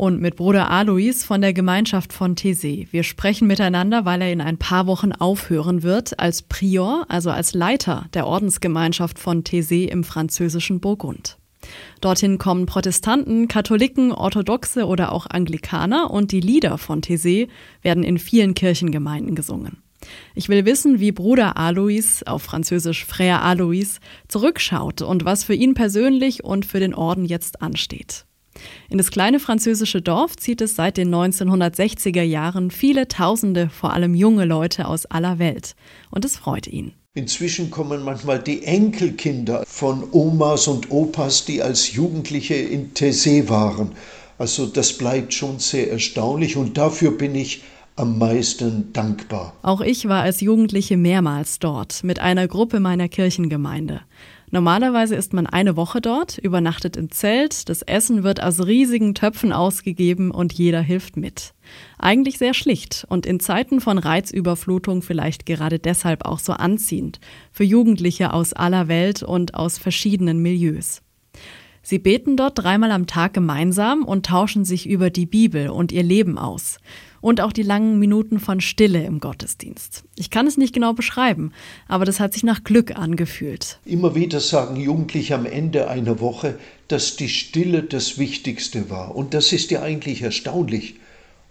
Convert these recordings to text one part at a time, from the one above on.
und mit Bruder Alois von der Gemeinschaft von Thésée. Wir sprechen miteinander, weil er in ein paar Wochen aufhören wird als Prior, also als Leiter der Ordensgemeinschaft von Thésée im französischen Burgund. Dorthin kommen Protestanten, Katholiken, Orthodoxe oder auch Anglikaner und die Lieder von Thésée werden in vielen Kirchengemeinden gesungen. Ich will wissen, wie Bruder Alois, auf Französisch Frère Alois, zurückschaut und was für ihn persönlich und für den Orden jetzt ansteht. In das kleine französische Dorf zieht es seit den 1960er Jahren viele Tausende, vor allem junge Leute aus aller Welt. Und es freut ihn. Inzwischen kommen manchmal die Enkelkinder von Omas und Opas, die als Jugendliche in Tessé waren. Also das bleibt schon sehr erstaunlich und dafür bin ich am meisten dankbar. Auch ich war als Jugendliche mehrmals dort mit einer Gruppe meiner Kirchengemeinde. Normalerweise ist man eine Woche dort, übernachtet im Zelt, das Essen wird aus riesigen Töpfen ausgegeben und jeder hilft mit. Eigentlich sehr schlicht und in Zeiten von Reizüberflutung vielleicht gerade deshalb auch so anziehend für Jugendliche aus aller Welt und aus verschiedenen Milieus. Sie beten dort dreimal am Tag gemeinsam und tauschen sich über die Bibel und ihr Leben aus und auch die langen Minuten von Stille im Gottesdienst. Ich kann es nicht genau beschreiben, aber das hat sich nach Glück angefühlt. Immer wieder sagen Jugendliche am Ende einer Woche, dass die Stille das Wichtigste war. Und das ist ja eigentlich erstaunlich.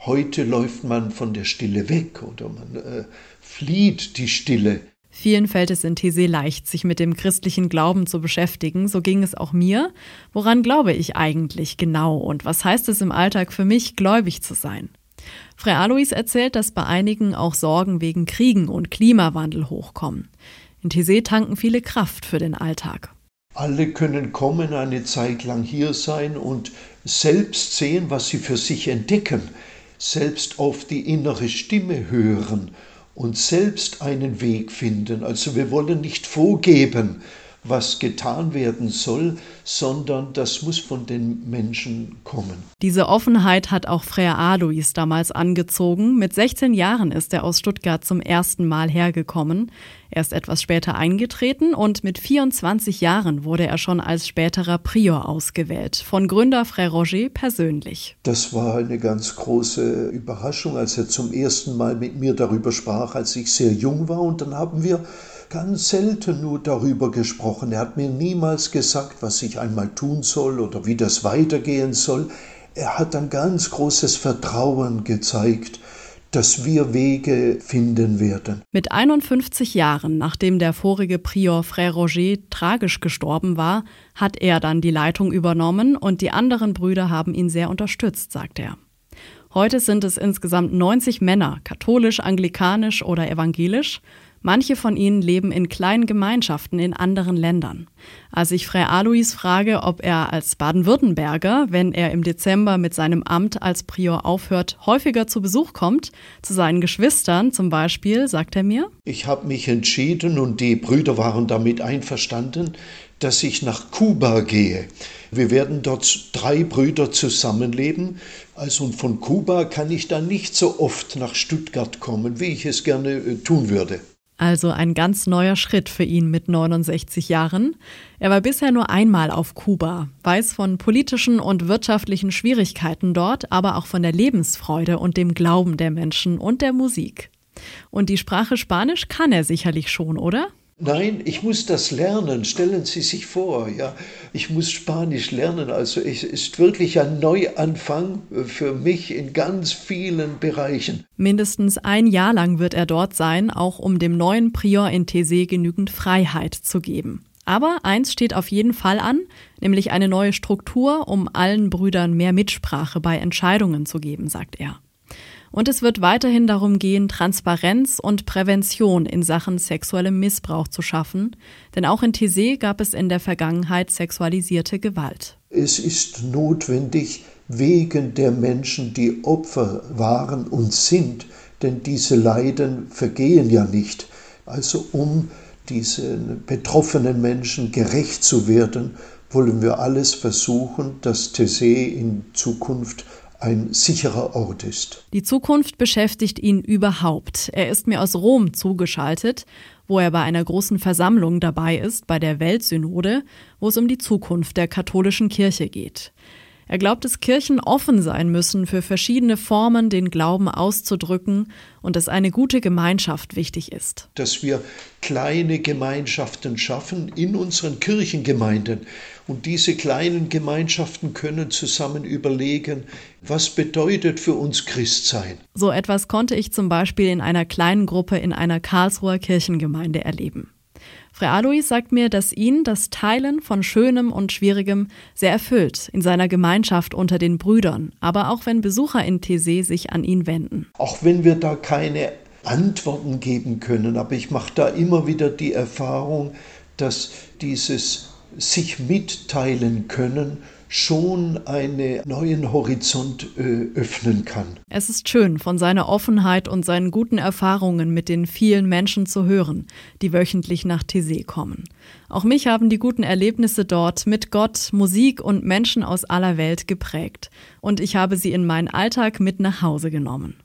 Heute läuft man von der Stille weg oder man äh, flieht die Stille. Vielen fällt es in Thésée leicht, sich mit dem christlichen Glauben zu beschäftigen. So ging es auch mir. Woran glaube ich eigentlich genau und was heißt es im Alltag für mich, gläubig zu sein? Frei Alois erzählt, dass bei einigen auch Sorgen wegen Kriegen und Klimawandel hochkommen. In Thésée tanken viele Kraft für den Alltag. Alle können kommen, eine Zeit lang hier sein und selbst sehen, was sie für sich entdecken, selbst auf die innere Stimme hören und selbst einen Weg finden. Also wir wollen nicht vorgeben, was getan werden soll, sondern das muss von den Menschen kommen. Diese Offenheit hat auch Frère Alois damals angezogen. Mit 16 Jahren ist er aus Stuttgart zum ersten Mal hergekommen. Er ist etwas später eingetreten und mit 24 Jahren wurde er schon als späterer Prior ausgewählt, von Gründer Frère Roger persönlich. Das war eine ganz große Überraschung, als er zum ersten Mal mit mir darüber sprach, als ich sehr jung war. Und dann haben wir ganz selten nur darüber gesprochen. Er hat mir niemals gesagt, was ich einmal tun soll oder wie das weitergehen soll. Er hat ein ganz großes Vertrauen gezeigt, dass wir Wege finden werden. Mit 51 Jahren, nachdem der vorige Prior Frère Roger tragisch gestorben war, hat er dann die Leitung übernommen und die anderen Brüder haben ihn sehr unterstützt, sagt er. Heute sind es insgesamt 90 Männer, katholisch, anglikanisch oder evangelisch, Manche von ihnen leben in kleinen Gemeinschaften in anderen Ländern. Als ich Frère Alois frage, ob er als Baden-Württemberger, wenn er im Dezember mit seinem Amt als Prior aufhört, häufiger zu Besuch kommt, zu seinen Geschwistern zum Beispiel, sagt er mir, ich habe mich entschieden und die Brüder waren damit einverstanden, dass ich nach Kuba gehe. Wir werden dort drei Brüder zusammenleben. Also von Kuba kann ich dann nicht so oft nach Stuttgart kommen, wie ich es gerne äh, tun würde. Also ein ganz neuer Schritt für ihn mit 69 Jahren. Er war bisher nur einmal auf Kuba, weiß von politischen und wirtschaftlichen Schwierigkeiten dort, aber auch von der Lebensfreude und dem Glauben der Menschen und der Musik. Und die Sprache Spanisch kann er sicherlich schon, oder? Nein, ich muss das lernen. Stellen Sie sich vor, ja, ich muss Spanisch lernen. Also es ist wirklich ein Neuanfang für mich in ganz vielen Bereichen. Mindestens ein Jahr lang wird er dort sein, auch um dem neuen Prior in Thésée genügend Freiheit zu geben. Aber eins steht auf jeden Fall an, nämlich eine neue Struktur, um allen Brüdern mehr Mitsprache bei Entscheidungen zu geben, sagt er. Und es wird weiterhin darum gehen, Transparenz und Prävention in Sachen sexuellem Missbrauch zu schaffen, denn auch in Thésée gab es in der Vergangenheit sexualisierte Gewalt. Es ist notwendig, wegen der Menschen, die Opfer waren und sind, denn diese Leiden vergehen ja nicht. Also um diesen betroffenen Menschen gerecht zu werden, wollen wir alles versuchen, dass Thésée in Zukunft ein sicherer Ort ist. Die Zukunft beschäftigt ihn überhaupt. Er ist mir aus Rom zugeschaltet, wo er bei einer großen Versammlung dabei ist, bei der Weltsynode, wo es um die Zukunft der katholischen Kirche geht. Er glaubt, dass Kirchen offen sein müssen für verschiedene Formen, den Glauben auszudrücken und dass eine gute Gemeinschaft wichtig ist. Dass wir kleine Gemeinschaften schaffen in unseren Kirchengemeinden. Und diese kleinen Gemeinschaften können zusammen überlegen, was bedeutet für uns Christsein. So etwas konnte ich zum Beispiel in einer kleinen Gruppe in einer Karlsruher Kirchengemeinde erleben. Frau Alois sagt mir, dass ihn das Teilen von Schönem und Schwierigem sehr erfüllt in seiner Gemeinschaft unter den Brüdern, aber auch wenn Besucher in Tese sich an ihn wenden. Auch wenn wir da keine Antworten geben können, aber ich mache da immer wieder die Erfahrung, dass dieses sich mitteilen können schon einen neuen Horizont äh, öffnen kann. Es ist schön, von seiner Offenheit und seinen guten Erfahrungen mit den vielen Menschen zu hören, die wöchentlich nach Tessé kommen. Auch mich haben die guten Erlebnisse dort mit Gott, Musik und Menschen aus aller Welt geprägt. Und ich habe sie in meinen Alltag mit nach Hause genommen.